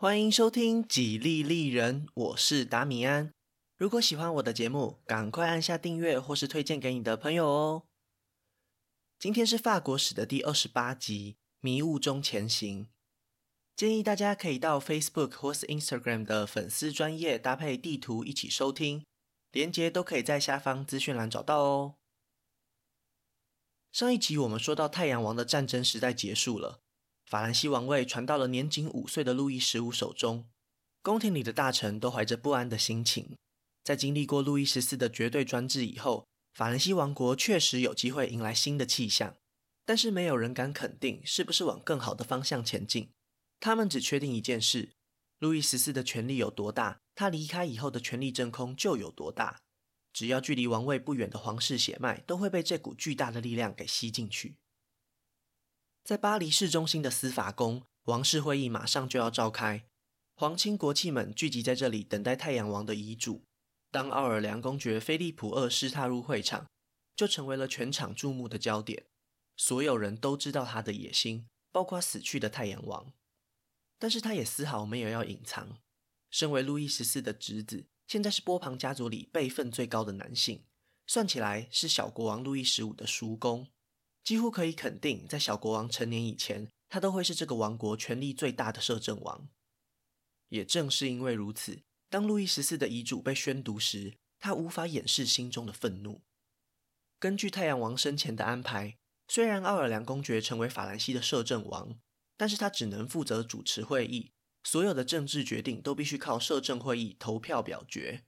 欢迎收听《几利利人》，我是达米安。如果喜欢我的节目，赶快按下订阅或是推荐给你的朋友哦。今天是法国史的第二十八集《迷雾中前行》，建议大家可以到 Facebook 或是 Instagram 的粉丝专页搭配地图一起收听，连接都可以在下方资讯栏找到哦。上一集我们说到太阳王的战争时代结束了。法兰西王位传到了年仅五岁的路易十五手中，宫廷里的大臣都怀着不安的心情。在经历过路易十四的绝对专制以后，法兰西王国确实有机会迎来新的气象，但是没有人敢肯定是不是往更好的方向前进。他们只确定一件事：路易十四的权力有多大，他离开以后的权力真空就有多大。只要距离王位不远的皇室血脉，都会被这股巨大的力量给吸进去。在巴黎市中心的司法宫，王室会议马上就要召开。皇亲国戚们聚集在这里，等待太阳王的遗嘱。当奥尔良公爵菲利普二世踏入会场，就成为了全场注目的焦点。所有人都知道他的野心，包括死去的太阳王。但是他也丝毫没有要隐藏。身为路易十四的侄子，现在是波旁家族里辈分最高的男性，算起来是小国王路易十五的叔公。几乎可以肯定，在小国王成年以前，他都会是这个王国权力最大的摄政王。也正是因为如此，当路易十四的遗嘱被宣读时，他无法掩饰心中的愤怒。根据太阳王生前的安排，虽然奥尔良公爵成为法兰西的摄政王，但是他只能负责主持会议，所有的政治决定都必须靠摄政会议投票表决。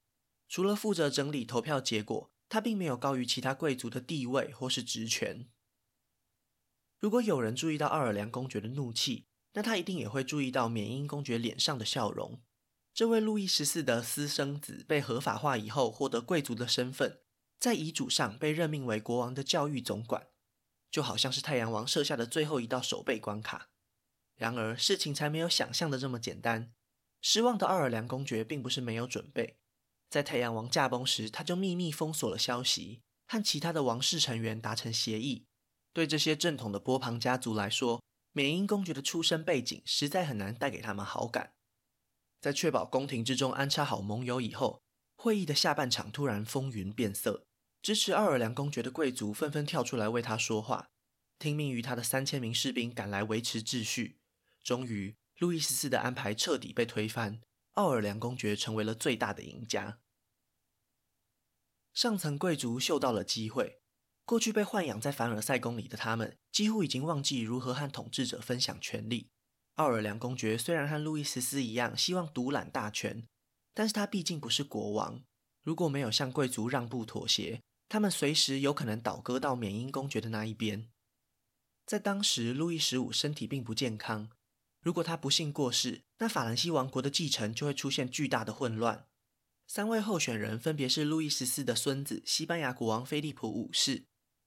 除了负责整理投票结果，他并没有高于其他贵族的地位或是职权。如果有人注意到奥尔良公爵的怒气，那他一定也会注意到缅因公爵脸上的笑容。这位路易十四的私生子被合法化以后，获得贵族的身份，在遗嘱上被任命为国王的教育总管，就好像是太阳王设下的最后一道守备关卡。然而，事情才没有想象的这么简单。失望的奥尔良公爵并不是没有准备，在太阳王驾崩时，他就秘密封锁了消息，和其他的王室成员达成协议。对这些正统的波旁家族来说，缅因公爵的出身背景实在很难带给他们好感。在确保宫廷之中安插好盟友以后，会议的下半场突然风云变色，支持奥尔良公爵的贵族纷纷跳出来为他说话，听命于他的三千名士兵赶来维持秩序。终于，路易十四的安排彻底被推翻，奥尔良公爵成为了最大的赢家。上层贵族嗅到了机会。过去被豢养在凡尔赛宫里的他们，几乎已经忘记如何和统治者分享权力。奥尔良公爵虽然和路易十四一样希望独揽大权，但是他毕竟不是国王。如果没有向贵族让步妥协，他们随时有可能倒戈到缅因公爵的那一边。在当时，路易十五身体并不健康，如果他不幸过世，那法兰西王国的继承就会出现巨大的混乱。三位候选人分别是路易十四的孙子西班牙国王菲利普五世。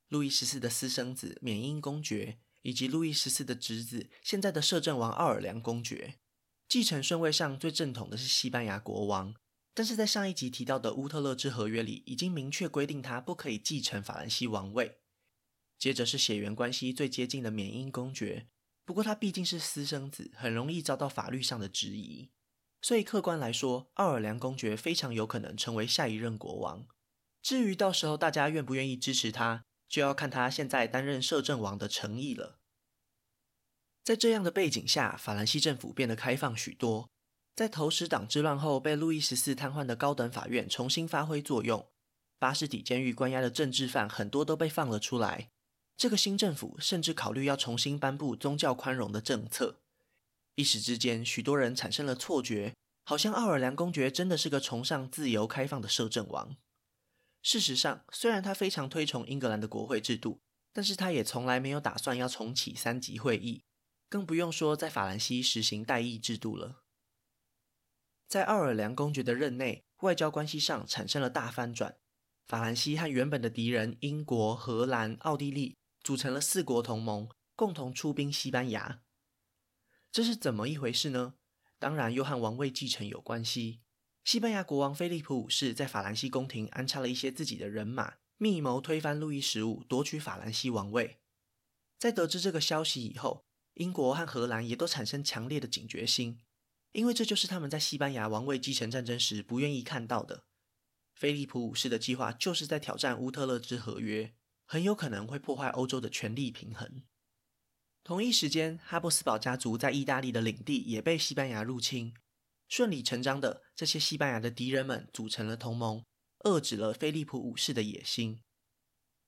路易十四的私生子缅因公爵，以及路易十四的侄子，现在的摄政王奥尔良公爵，继承顺位上最正统的是西班牙国王，但是在上一集提到的乌特勒支合约里，已经明确规定他不可以继承法兰西王位。接着是血缘关系最接近的缅因公爵，不过他毕竟是私生子，很容易遭到法律上的质疑，所以客观来说，奥尔良公爵非常有可能成为下一任国王。至于到时候大家愿不愿意支持他，就要看他现在担任摄政王的诚意了。在这样的背景下，法兰西政府变得开放许多。在投石党之乱后被路易十四瘫痪的高等法院重新发挥作用，巴士底监狱关押的政治犯很多都被放了出来。这个新政府甚至考虑要重新颁布宗教宽容的政策。一时之间，许多人产生了错觉，好像奥尔良公爵真的是个崇尚自由开放的摄政王。事实上，虽然他非常推崇英格兰的国会制度，但是他也从来没有打算要重启三级会议，更不用说在法兰西实行代议制度了。在奥尔良公爵的任内，外交关系上产生了大翻转，法兰西和原本的敌人英国、荷兰、奥地利组成了四国同盟，共同出兵西班牙。这是怎么一回事呢？当然又和王位继承有关系。西班牙国王菲利普五世在法兰西宫廷安插了一些自己的人马，密谋推翻路易十五，夺取法兰西王位。在得知这个消息以后，英国和荷兰也都产生强烈的警觉心。因为这就是他们在西班牙王位继承战争时不愿意看到的。菲利普五世的计划就是在挑战乌特勒支合约，很有可能会破坏欧洲的权力平衡。同一时间，哈布斯堡家族在意大利的领地也被西班牙入侵。顺理成章的，这些西班牙的敌人们组成了同盟，遏制了菲利普五世的野心。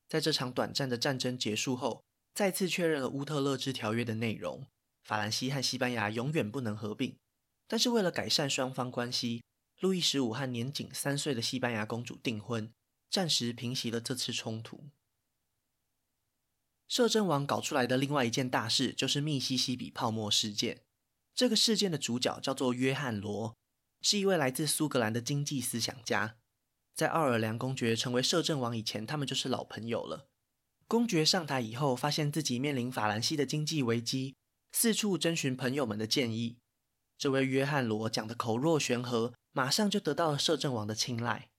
在这场短暂的战争结束后，再次确认了乌特勒支条约的内容：法兰西和西班牙永远不能合并。但是，为了改善双方关系，路易十五和年仅三岁的西班牙公主订婚，暂时平息了这次冲突。摄政王搞出来的另外一件大事就是密西西比泡沫事件。这个事件的主角叫做约翰罗，是一位来自苏格兰的经济思想家。在奥尔良公爵成为摄政王以前，他们就是老朋友了。公爵上台以后，发现自己面临法兰西的经济危机，四处征询朋友们的建议。这位约翰罗讲的口若悬河，马上就得到了摄政王的青睐。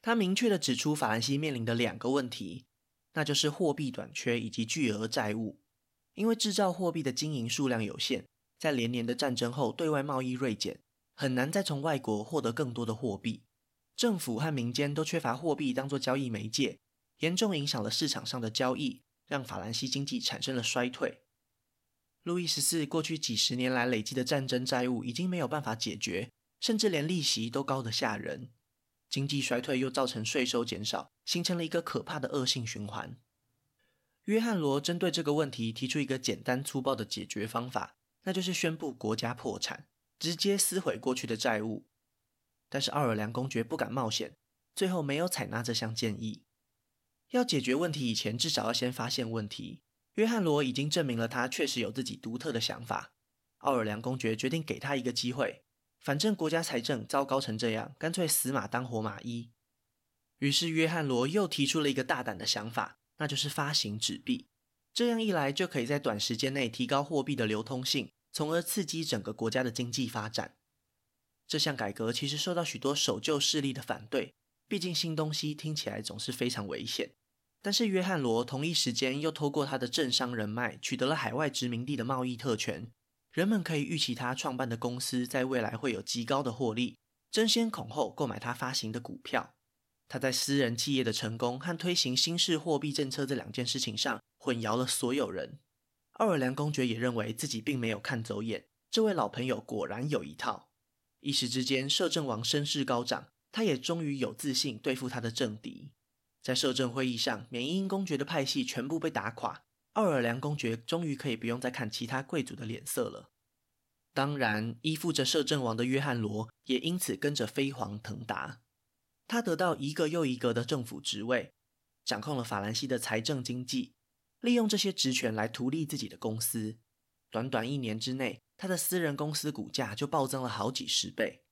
他明确地指出法兰西面临的两个问题。那就是货币短缺以及巨额债务，因为制造货币的金银数量有限，在连年的战争后，对外贸易锐减，很难再从外国获得更多的货币。政府和民间都缺乏货币当作交易媒介，严重影响了市场上的交易，让法兰西经济产生了衰退。路易十四过去几十年来累积的战争债务已经没有办法解决，甚至连利息都高得吓人。经济衰退又造成税收减少，形成了一个可怕的恶性循环。约翰罗针对这个问题提出一个简单粗暴的解决方法，那就是宣布国家破产，直接撕毁过去的债务。但是奥尔良公爵不敢冒险，最后没有采纳这项建议。要解决问题以前，至少要先发现问题。约翰罗已经证明了他确实有自己独特的想法。奥尔良公爵决定给他一个机会。反正国家财政糟糕成这样，干脆死马当活马医。于是约翰罗又提出了一个大胆的想法，那就是发行纸币。这样一来，就可以在短时间内提高货币的流通性，从而刺激整个国家的经济发展。这项改革其实受到许多守旧势力的反对，毕竟新东西听起来总是非常危险。但是约翰罗同一时间又透过他的政商人脉，取得了海外殖民地的贸易特权。人们可以预期他创办的公司在未来会有极高的获利，争先恐后购买他发行的股票。他在私人企业的成功和推行新式货币政策这两件事情上混淆了所有人。奥尔良公爵也认为自己并没有看走眼，这位老朋友果然有一套。一时之间，摄政王声势高涨，他也终于有自信对付他的政敌。在摄政会议上，缅因公爵的派系全部被打垮。奥尔良公爵终于可以不用再看其他贵族的脸色了。当然，依附着摄政王的约翰罗也因此跟着飞黄腾达。他得到一个又一个的政府职位，掌控了法兰西的财政经济，利用这些职权来图利自己的公司。短短一年之内，他的私人公司股价就暴增了好几十倍。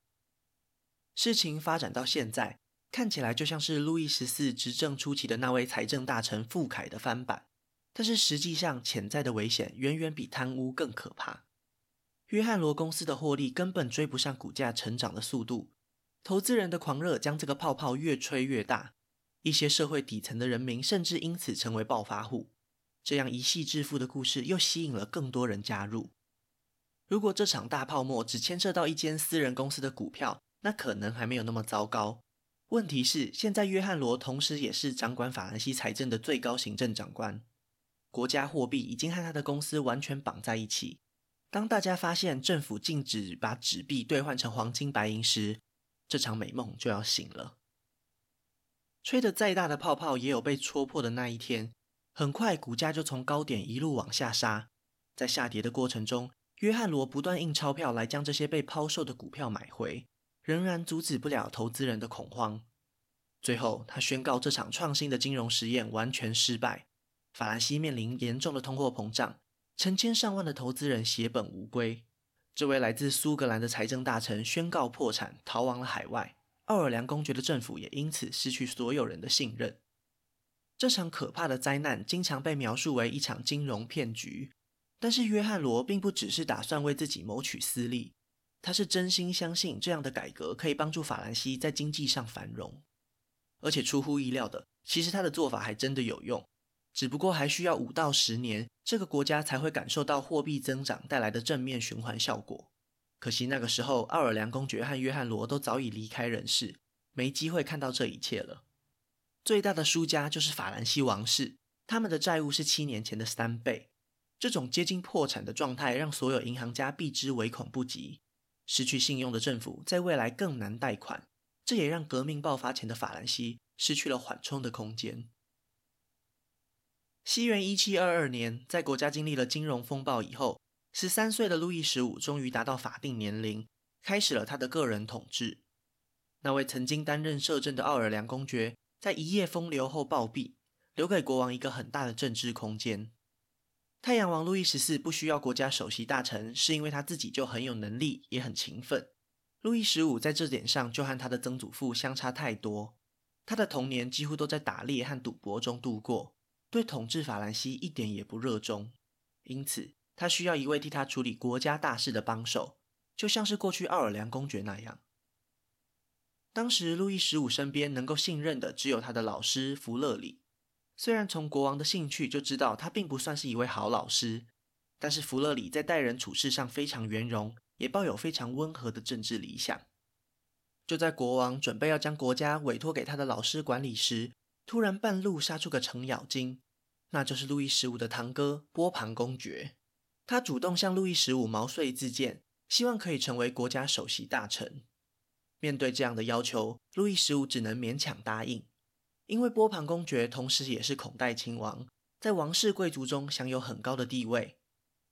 事情发展到现在，看起来就像是路易十四执政初期的那位财政大臣富凯的翻版。但是实际上，潜在的危险远远比贪污更可怕。约翰罗公司的获利根本追不上股价成长的速度，投资人的狂热将这个泡泡越吹越大，一些社会底层的人民甚至因此成为暴发户。这样一系致富的故事又吸引了更多人加入。如果这场大泡沫只牵涉到一间私人公司的股票，那可能还没有那么糟糕。问题是，现在约翰罗同时也是掌管法兰西财政的最高行政长官。国家货币已经和他的公司完全绑在一起。当大家发现政府禁止把纸币兑换成黄金白银时，这场美梦就要醒了。吹得再大的泡泡也有被戳破的那一天。很快，股价就从高点一路往下杀。在下跌的过程中，约翰罗不断印钞票来将这些被抛售的股票买回，仍然阻止不了投资人的恐慌。最后，他宣告这场创新的金融实验完全失败。法兰西面临严重的通货膨胀，成千上万的投资人血本无归。这位来自苏格兰的财政大臣宣告破产，逃亡了海外。奥尔良公爵的政府也因此失去所有人的信任。这场可怕的灾难经常被描述为一场金融骗局，但是约翰罗并不只是打算为自己谋取私利，他是真心相信这样的改革可以帮助法兰西在经济上繁荣。而且出乎意料的，其实他的做法还真的有用。只不过还需要五到十年，这个国家才会感受到货币增长带来的正面循环效果。可惜那个时候，奥尔良公爵和约翰罗都早已离开人世，没机会看到这一切了。最大的输家就是法兰西王室，他们的债务是七年前的三倍。这种接近破产的状态，让所有银行家避之唯恐不及。失去信用的政府在未来更难贷款，这也让革命爆发前的法兰西失去了缓冲的空间。西元一七二二年，在国家经历了金融风暴以后，十三岁的路易十五终于达到法定年龄，开始了他的个人统治。那位曾经担任摄政的奥尔良公爵，在一夜风流后暴毙，留给国王一个很大的政治空间。太阳王路易十四不需要国家首席大臣，是因为他自己就很有能力，也很勤奋。路易十五在这点上就和他的曾祖父相差太多，他的童年几乎都在打猎和赌博中度过，对统治法兰西一点也不热衷。因此，他需要一位替他处理国家大事的帮手，就像是过去奥尔良公爵那样。当时，路易十五身边能够信任的只有他的老师弗勒里。虽然从国王的兴趣就知道他并不算是一位好老师，但是弗勒里在待人处事上非常圆融，也抱有非常温和的政治理想。就在国王准备要将国家委托给他的老师管理时，突然半路杀出个程咬金，那就是路易十五的堂哥波旁公爵。他主动向路易十五毛遂自荐，希望可以成为国家首席大臣。面对这样的要求，路易十五只能勉强答应。因为波旁公爵同时也是孔代亲王，在王室贵族中享有很高的地位，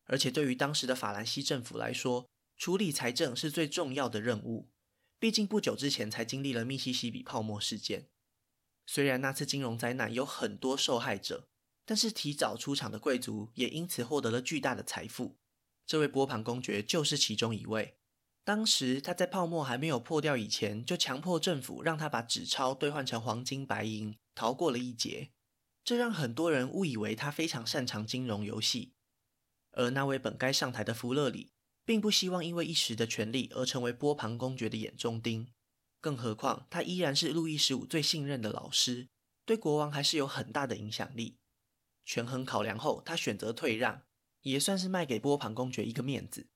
而且对于当时的法兰西政府来说，处理财政是最重要的任务。毕竟不久之前才经历了密西西比泡沫事件，虽然那次金融灾难有很多受害者，但是提早出场的贵族也因此获得了巨大的财富。这位波旁公爵就是其中一位。当时他在泡沫还没有破掉以前，就强迫政府让他把纸钞兑换成黄金白银，逃过了一劫。这让很多人误以为他非常擅长金融游戏。而那位本该上台的弗勒里，并不希望因为一时的权力而成为波旁公爵的眼中钉。更何况他依然是路易十五最信任的老师，对国王还是有很大的影响力。权衡考量后，他选择退让，也算是卖给波旁公爵一个面子。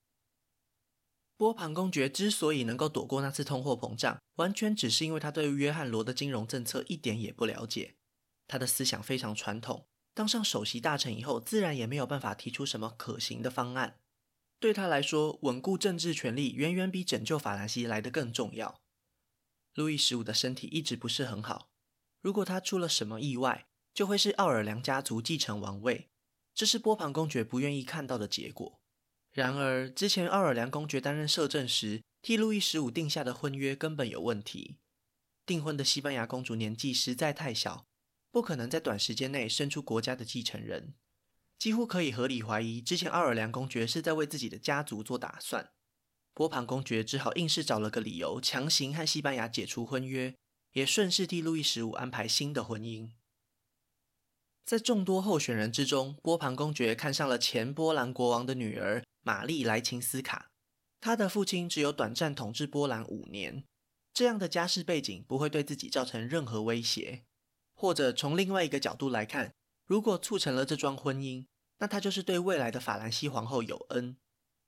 波旁公爵之所以能够躲过那次通货膨胀，完全只是因为他对约翰罗的金融政策一点也不了解。他的思想非常传统，当上首席大臣以后，自然也没有办法提出什么可行的方案。对他来说，稳固政治权力远远比拯救法兰西来得更重要。路易十五的身体一直不是很好，如果他出了什么意外，就会是奥尔良家族继承王位，这是波旁公爵不愿意看到的结果。然而，之前奥尔良公爵担任摄政时，替路易十五定下的婚约根本有问题。订婚的西班牙公主年纪实在太小，不可能在短时间内生出国家的继承人。几乎可以合理怀疑，之前奥尔良公爵是在为自己的家族做打算。波旁公爵只好硬是找了个理由，强行和西班牙解除婚约，也顺势替路易十五安排新的婚姻。在众多候选人之中，波旁公爵看上了前波兰国王的女儿。玛丽莱琴斯卡，他的父亲只有短暂统治波兰五年，这样的家世背景不会对自己造成任何威胁。或者从另外一个角度来看，如果促成了这桩婚姻，那他就是对未来的法兰西皇后有恩。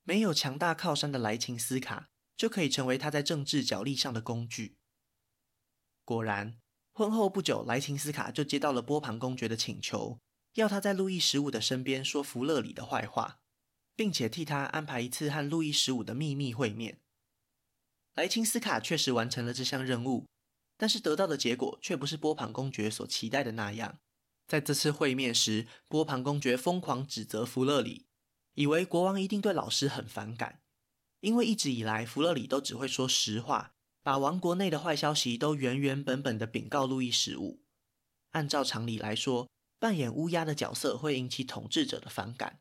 没有强大靠山的莱琴斯卡，就可以成为他在政治角力上的工具。果然，婚后不久，莱琴斯卡就接到了波旁公爵的请求，要他在路易十五的身边说弗勒里的坏话。并且替他安排一次和路易十五的秘密会面。莱钦斯卡确实完成了这项任务，但是得到的结果却不是波旁公爵所期待的那样。在这次会面时，波旁公爵疯狂指责弗勒里，以为国王一定对老师很反感，因为一直以来弗勒里都只会说实话，把王国内的坏消息都原原本本的禀告路易十五。按照常理来说，扮演乌鸦的角色会引起统治者的反感。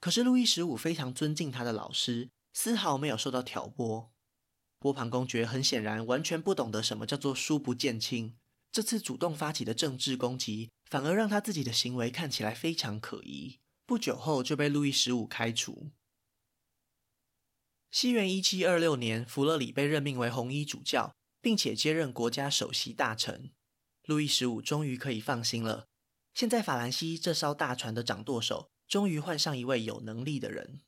可是路易十五非常尊敬他的老师，丝毫没有受到挑拨。波旁公爵很显然完全不懂得什么叫做书不见亲。这次主动发起的政治攻击，反而让他自己的行为看起来非常可疑。不久后就被路易十五开除。西元一七二六年，弗勒里被任命为红衣主教，并且接任国家首席大臣。路易十五终于可以放心了。现在法兰西这艘大船的掌舵手。终于换上一位有能力的人。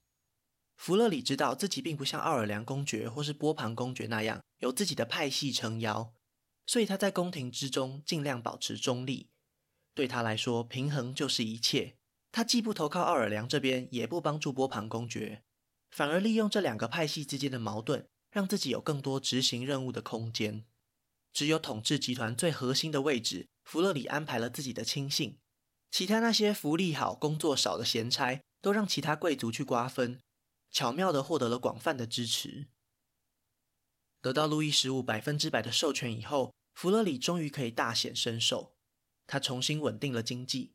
弗勒里知道自己并不像奥尔良公爵或是波旁公爵那样有自己的派系撑腰，所以他在宫廷之中尽量保持中立。对他来说，平衡就是一切。他既不投靠奥尔良这边，也不帮助波旁公爵，反而利用这两个派系之间的矛盾，让自己有更多执行任务的空间。只有统治集团最核心的位置，弗勒里安排了自己的亲信，其他那些福利好、工作少的闲差，都让其他贵族去瓜分。巧妙地获得了广泛的支持，得到路易十五百分之百的授权以后，弗勒里终于可以大显身手。他重新稳定了经济，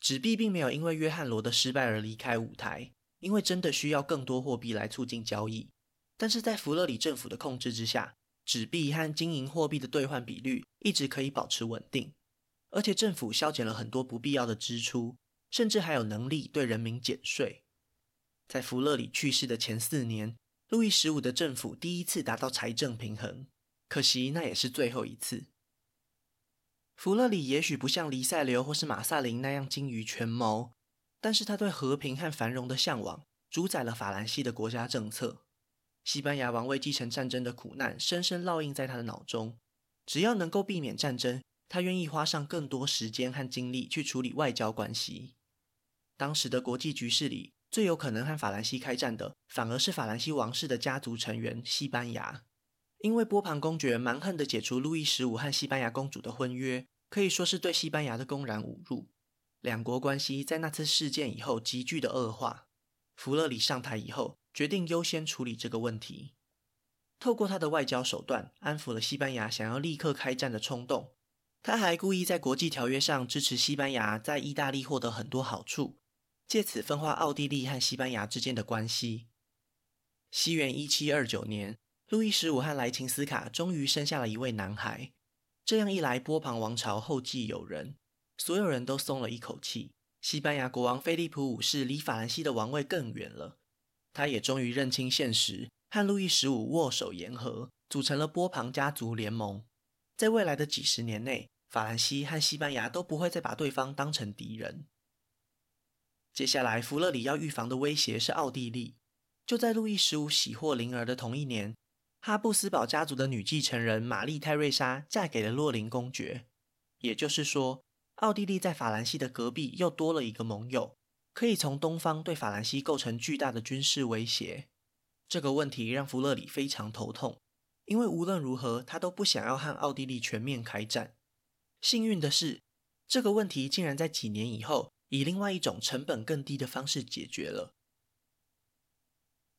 纸币并没有因为约翰罗的失败而离开舞台，因为真的需要更多货币来促进交易。但是在弗勒里政府的控制之下，纸币和金银货币的兑换比率一直可以保持稳定，而且政府削减了很多不必要的支出，甚至还有能力对人民减税。在弗勒里去世的前四年，路易十五的政府第一次达到财政平衡，可惜那也是最后一次。弗勒里也许不像黎塞留或是马萨林那样精于权谋，但是他对和平和繁荣的向往，主宰了法兰西的国家政策。西班牙王位继承战争的苦难深深烙印在他的脑中，只要能够避免战争，他愿意花上更多时间和精力去处理外交关系。当时的国际局势里，最有可能和法兰西开战的，反而是法兰西王室的家族成员西班牙，因为波旁公爵蛮横的解除路易十五和西班牙公主的婚约，可以说是对西班牙的公然侮辱。两国关系在那次事件以后急剧的恶化。弗勒里上台以后，决定优先处理这个问题，透过他的外交手段安抚了西班牙想要立刻开战的冲动。他还故意在国际条约上支持西班牙在意大利获得很多好处。借此分化奥地利和西班牙之间的关系。西元一七二九年，路易十五和莱琴斯卡终于生下了一位男孩。这样一来，波旁王朝后继有人，所有人都松了一口气。西班牙国王菲利普五世离法兰西的王位更远了，他也终于认清现实，和路易十五握手言和，组成了波旁家族联盟。在未来的几十年内，法兰西和西班牙都不会再把对方当成敌人。接下来，弗勒里要预防的威胁是奥地利。就在路易十五喜获麟儿的同一年，哈布斯堡家族的女继承人玛丽泰瑞莎嫁给了洛林公爵。也就是说，奥地利在法兰西的隔壁又多了一个盟友，可以从东方对法兰西构成巨大的军事威胁。这个问题让弗勒里非常头痛，因为无论如何，他都不想要和奥地利全面开战。幸运的是，这个问题竟然在几年以后，以另外一种成本更低的方式解决了。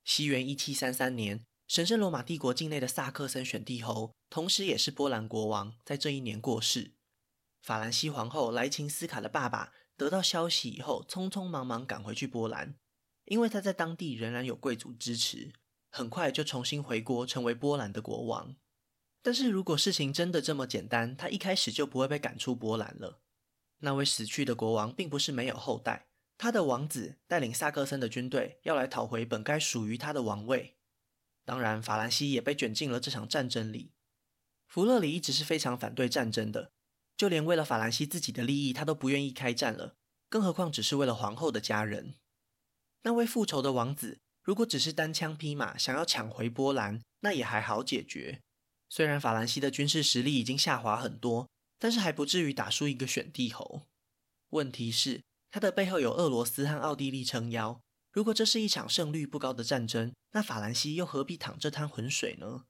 西元一七三三年，神圣罗马帝国境内的萨克森选帝侯，同时也是波兰国王，在这一年过世。法兰西皇后莱琴斯卡的爸爸得到消息以后，匆匆忙忙赶回去波兰，因为他在当地仍然有贵族支持，很快就重新回国，成为波兰的国王。但是如果事情真的这么简单，他一开始就不会被赶出波兰了。那位死去的国王并不是没有后代，他的王子带领萨克森的军队要来讨回本该属于他的王位。当然，法兰西也被卷进了这场战争里。弗勒里一直是非常反对战争的，就连为了法兰西自己的利益，他都不愿意开战了，更何况只是为了皇后的家人。那位复仇的王子，如果只是单枪匹马想要抢回波兰，那也还好解决。虽然法兰西的军事实力已经下滑很多。但是还不至于打输一个选帝侯。问题是，他的背后有俄罗斯和奥地利撑腰。如果这是一场胜率不高的战争，那法兰西又何必淌这滩浑水呢？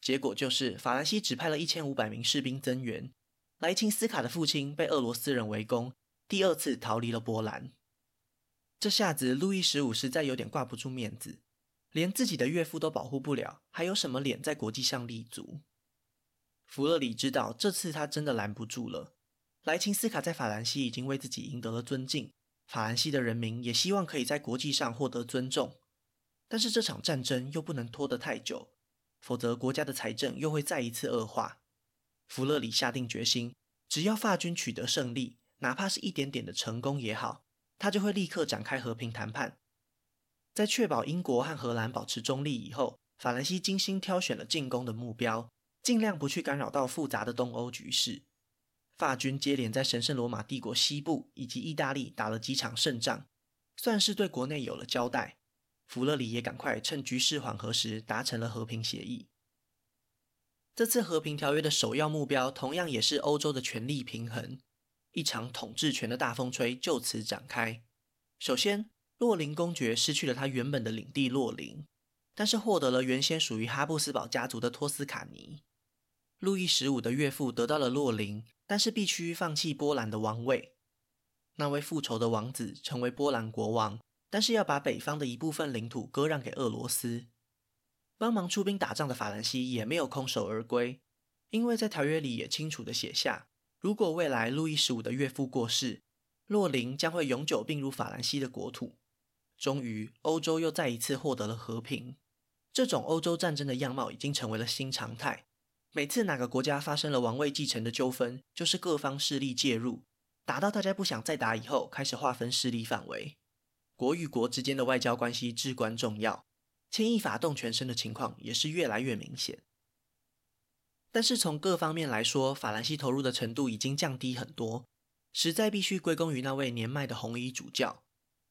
结果就是，法兰西只派了一千五百名士兵增援。莱钦斯卡的父亲被俄罗斯人围攻，第二次逃离了波兰。这下子，路易十五实在有点挂不住面子，连自己的岳父都保护不了，还有什么脸在国际上立足？弗勒里知道，这次他真的拦不住了。莱钦斯卡在法兰西已经为自己赢得了尊敬，法兰西的人民也希望可以在国际上获得尊重。但是这场战争又不能拖得太久，否则国家的财政又会再一次恶化。弗勒里下定决心，只要法军取得胜利，哪怕是一点点的成功也好，他就会立刻展开和平谈判。在确保英国和荷兰保持中立以后，法兰西精心挑选了进攻的目标。尽量不去干扰到复杂的东欧局势。法军接连在神圣罗马帝国西部以及意大利打了几场胜仗，算是对国内有了交代。弗勒里也赶快趁局势缓和时达成了和平协议。这次和平条约的首要目标，同样也是欧洲的权力平衡。一场统治权的大风吹就此展开。首先，洛林公爵失去了他原本的领地洛林，但是获得了原先属于哈布斯堡家族的托斯卡尼。路易十五的岳父得到了洛林，但是必须放弃波兰的王位。那位复仇的王子成为波兰国王，但是要把北方的一部分领土割让给俄罗斯。帮忙出兵打仗的法兰西也没有空手而归，因为在条约里也清楚地写下，如果未来路易十五的岳父过世，洛林将会永久并入法兰西的国土。终于，欧洲又再一次获得了和平。这种欧洲战争的样貌已经成为了新常态。每次哪个国家发生了王位继承的纠纷，就是各方势力介入，打到大家不想再打以后，开始划分势力范围。国与国之间的外交关系至关重要，牵一发动全身的情况也是越来越明显。但是从各方面来说，法兰西投入的程度已经降低很多，实在必须归功于那位年迈的红衣主教。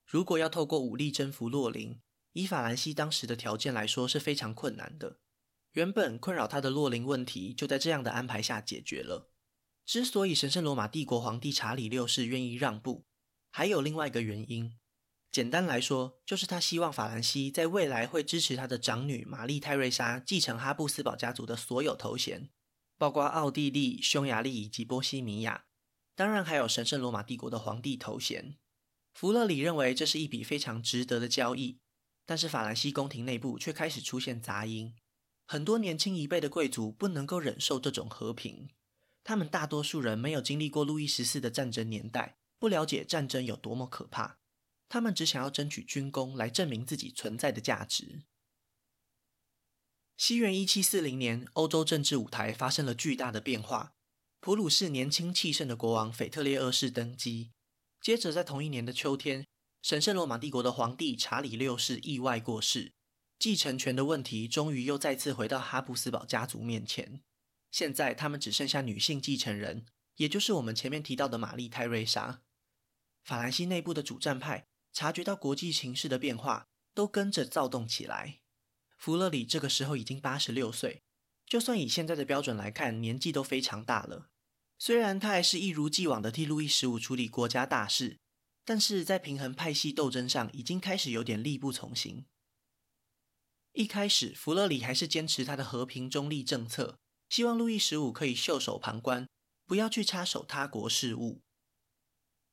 如果要透过武力征服洛林，以法兰西当时的条件来说是非常困难的。原本困扰他的洛林问题就在这样的安排下解决了。之所以神圣罗马帝国皇帝查理六世愿意让步，还有另外一个原因。简单来说，就是他希望法兰西在未来会支持他的长女玛丽泰瑞莎继承哈布斯堡家族的所有头衔，包括奥地利、匈牙利以及波西米亚，当然还有神圣罗马帝国的皇帝头衔。弗勒里认为这是一笔非常值得的交易，但是法兰西宫廷内部却开始出现杂音。很多年轻一辈的贵族不能够忍受这种和平，他们大多数人没有经历过路易十四的战争年代，不了解战争有多么可怕。他们只想要争取军功来证明自己存在的价值。西元一七四零年，欧洲政治舞台发生了巨大的变化，普鲁士年轻气盛的国王腓特烈二世登基。接着，在同一年的秋天，神圣罗马帝国的皇帝查理六世意外过世，继承权的问题终于又再次回到哈布斯堡家族面前。现在，他们只剩下女性继承人，也就是我们前面提到的玛丽泰瑞莎。法兰西内部的主战派察觉到国际情势的变化，都跟着躁动起来。弗勒里这个时候已经八十六岁，就算以现在的标准来看，年纪都非常大了。虽然他还是一如既往的替路易十五处理国家大事，但是在平衡派系斗争上已经开始有点力不从心。一开始，弗勒里还是坚持他的和平中立政策，希望路易十五可以袖手旁观，不要去插手他国事务。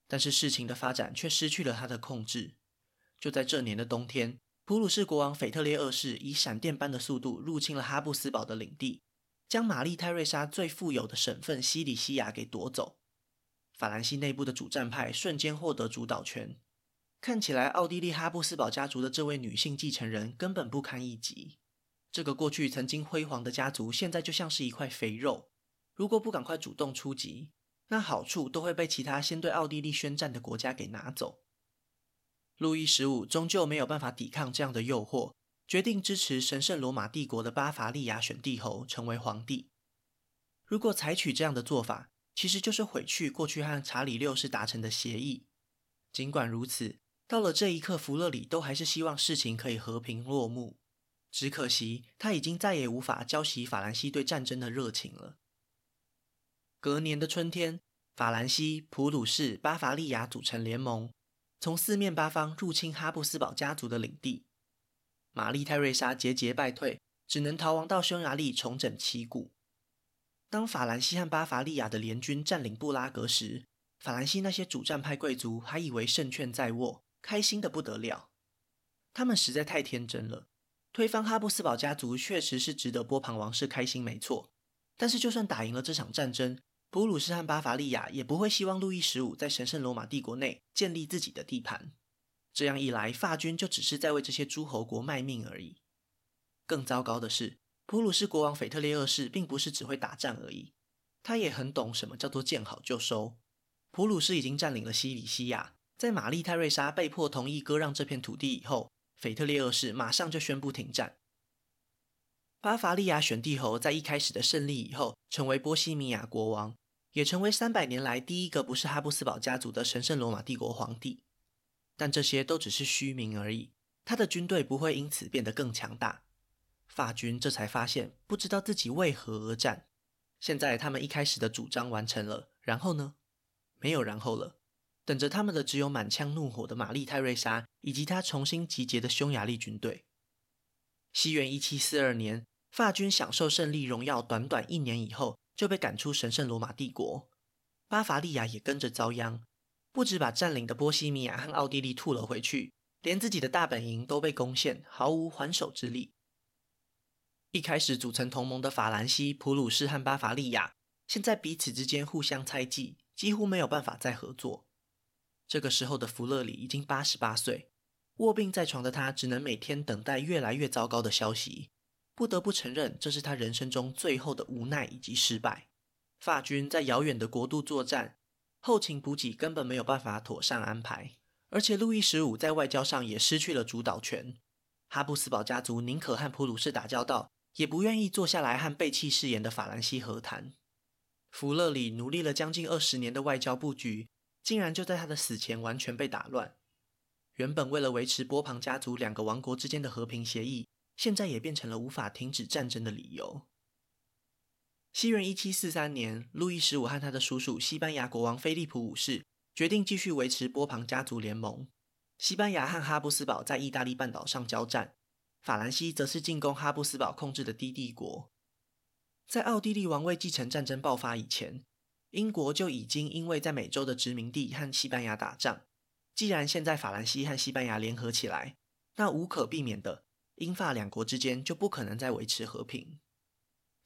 但是事情的发展却失去了他的控制。就在这年的冬天，普鲁士国王腓特烈二世以闪电般的速度入侵了哈布斯堡的领地。将玛丽泰瑞莎最富有的省份西里西亚给夺走，法兰西内部的主战派瞬间获得主导权。看起来，奥地利哈布斯堡家族的这位女性继承人根本不堪一击。这个过去曾经辉煌的家族，现在就像是一块肥肉。如果不赶快主动出击，那好处都会被其他先对奥地利宣战的国家给拿走。路易十五终究没有办法抵抗这样的诱惑。决定支持神圣罗马帝国的巴伐利亚选帝侯成为皇帝。如果采取这样的做法，其实就是毁去过去和查理六世达成的协议。尽管如此，到了这一刻，弗勒里都还是希望事情可以和平落幕。只可惜，他已经再也无法浇熄法兰西对战争的热情了。隔年的春天，法兰西、普鲁士、巴伐利亚组成联盟，从四面八方入侵哈布斯堡家族的领地。玛丽泰瑞莎节节败退，只能逃亡到匈牙利重整旗鼓。当法兰西和巴伐利亚的联军占领布拉格时，法兰西那些主战派贵族还以为胜券在握，开心的不得了。他们实在太天真了，推翻哈布斯堡家族确实是值得波旁王室开心，没错。但是，就算打赢了这场战争，普鲁士和巴伐利亚也不会希望路易十五在神圣罗马帝国内建立自己的地盘。这样一来，法军就只是在为这些诸侯国卖命而已。更糟糕的是，普鲁士国王腓特烈二世并不是只会打仗而已，他也很懂什么叫做见好就收。普鲁士已经占领了西里西亚，在玛丽泰瑞莎被迫同意割让这片土地以后，腓特烈二世马上就宣布停战。巴伐利亚选帝侯在一开始的胜利以后，成为波西米亚国王，也成为三百年来第一个不是哈布斯堡家族的神圣罗马帝国皇帝。但这些都只是虚名而已。他的军队不会因此变得更强大。法军这才发现，不知道自己为何而战。现在他们一开始的主张完成了，然后呢？没有然后了。等着他们的只有满腔怒火的玛丽泰瑞莎以及他重新集结的匈牙利军队。西元一七四二年，法军享受胜利荣耀，短短一年以后就被赶出神圣罗马帝国。巴伐利亚也跟着遭殃，不止把占领的波西米亚和奥地利吐了回去，连自己的大本营都被攻陷，毫无还手之力。一开始组成同盟的法兰西、普鲁士和巴伐利亚，现在彼此之间互相猜忌，几乎没有办法再合作。这个时候的弗勒里已经八十八岁，卧病在床的他只能每天等待越来越糟糕的消息。不得不承认，这是他人生中最后的无奈以及失败。法军在遥远的国度作战，后勤补给根本没有办法妥善安排，而且路易十五在外交上也失去了主导权。哈布斯堡家族宁可和普鲁士打交道，也不愿意坐下来和背弃誓言的法兰西和谈。弗勒里努力了将近二十年的外交布局，竟然就在他的死前完全被打乱。原本为了维持波旁家族两个王国之间的和平协议，现在也变成了无法停止战争的理由。西元一七四三年，路易十五和他的叔叔西班牙国王菲利普五世决定继续维持波旁家族联盟。西班牙和哈布斯堡在意大利半岛上交战，法兰西则是进攻哈布斯堡控制的低帝国。在奥地利王位继承战争爆发以前，英国就已经因为在美洲的殖民地和西班牙打仗。既然现在法兰西和西班牙联合起来，那无可避免的，英法两国之间就不可能再维持和平。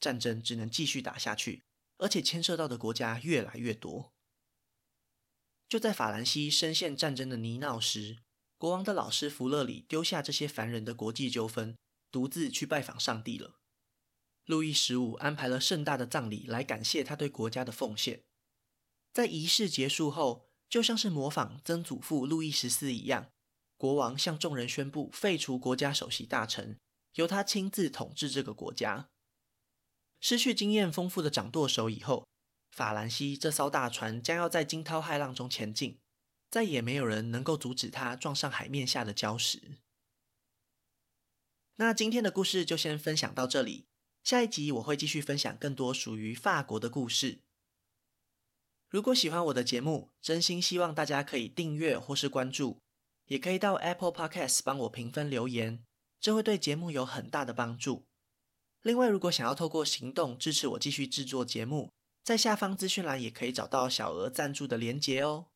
战争只能继续打下去，而且牵涉到的国家越来越多。就在法兰西深陷战争的泥淖时，国王的老师弗勒里丢下这些烦人的国际纠纷，独自去拜访上帝了。路易十五安排了盛大的葬礼来感谢他对国家的奉献。在仪式结束后，就像是模仿曾祖父路易十四一样，国王向众人宣布废除国家首席大臣，由他亲自统治这个国家。失去经验丰富的掌舵手以后，法兰西这艘大船将要在惊涛骇浪中前进，再也没有人能够阻止它撞上海面下的礁石。那今天的故事就先分享到这里，下一集我会继续分享更多属于法国的故事。如果喜欢我的节目，真心希望大家可以订阅或是关注，也可以到 Apple Podcast 帮我评分留言，这会对节目有很大的帮助。另外，如果想要透过行动支持我继续制作节目，在下方资讯栏也可以找到小额赞助的连结哦。